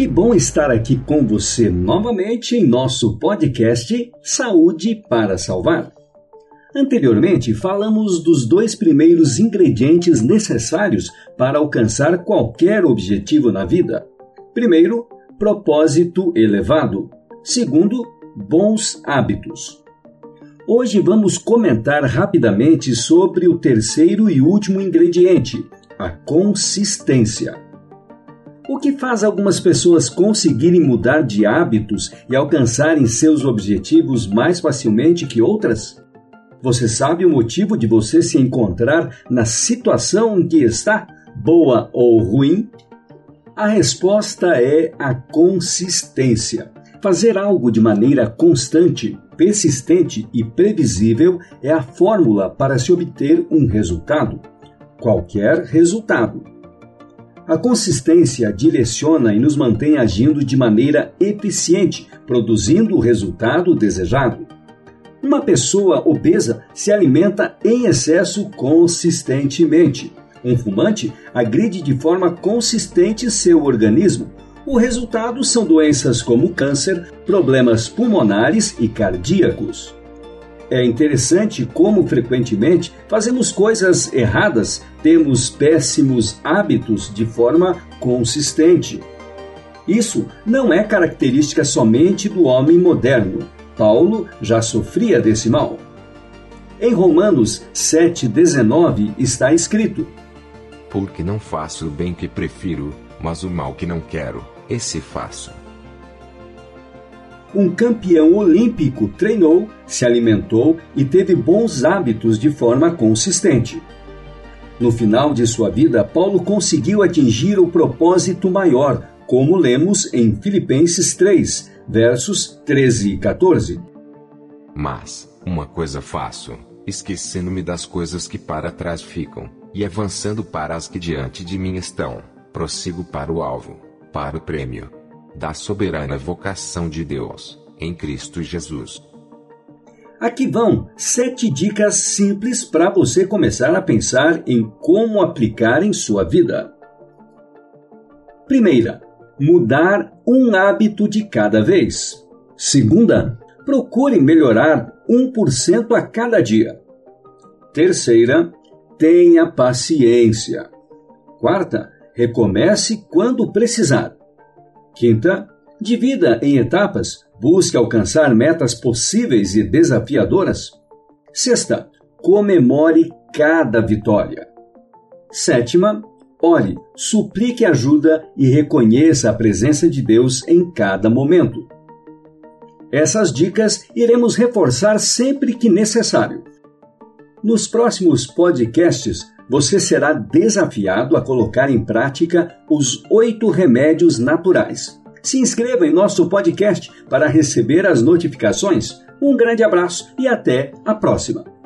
Que bom estar aqui com você novamente em nosso podcast Saúde para Salvar. Anteriormente, falamos dos dois primeiros ingredientes necessários para alcançar qualquer objetivo na vida. Primeiro, propósito elevado. Segundo, bons hábitos. Hoje vamos comentar rapidamente sobre o terceiro e último ingrediente, a consistência. O que faz algumas pessoas conseguirem mudar de hábitos e alcançarem seus objetivos mais facilmente que outras? Você sabe o motivo de você se encontrar na situação em que está, boa ou ruim? A resposta é a consistência. Fazer algo de maneira constante, persistente e previsível é a fórmula para se obter um resultado. Qualquer resultado. A consistência direciona e nos mantém agindo de maneira eficiente, produzindo o resultado desejado. Uma pessoa obesa se alimenta em excesso consistentemente. Um fumante agride de forma consistente seu organismo. O resultado são doenças como câncer, problemas pulmonares e cardíacos. É interessante como frequentemente fazemos coisas erradas, temos péssimos hábitos de forma consistente. Isso não é característica somente do homem moderno. Paulo já sofria desse mal. Em Romanos 7,19 está escrito: Porque não faço o bem que prefiro, mas o mal que não quero, esse faço um campeão olímpico treinou, se alimentou e teve bons hábitos de forma consistente. No final de sua vida, Paulo conseguiu atingir o propósito maior, como lemos em Filipenses 3, versos 13 e 14. Mas, uma coisa faço, esquecendo-me das coisas que para trás ficam, e avançando para as que diante de mim estão, prossigo para o alvo, para o prêmio da soberana vocação de Deus, em Cristo Jesus. Aqui vão sete dicas simples para você começar a pensar em como aplicar em sua vida. Primeira, mudar um hábito de cada vez. Segunda, procure melhorar 1% a cada dia. Terceira, tenha paciência. Quarta, recomece quando precisar. Quinta, divida em etapas, busque alcançar metas possíveis e desafiadoras. Sexta, comemore cada vitória. Sétima, ore, suplique ajuda e reconheça a presença de Deus em cada momento. Essas dicas iremos reforçar sempre que necessário. Nos próximos podcasts, você será desafiado a colocar em prática os oito remédios naturais. Se inscreva em nosso podcast para receber as notificações. Um grande abraço e até a próxima!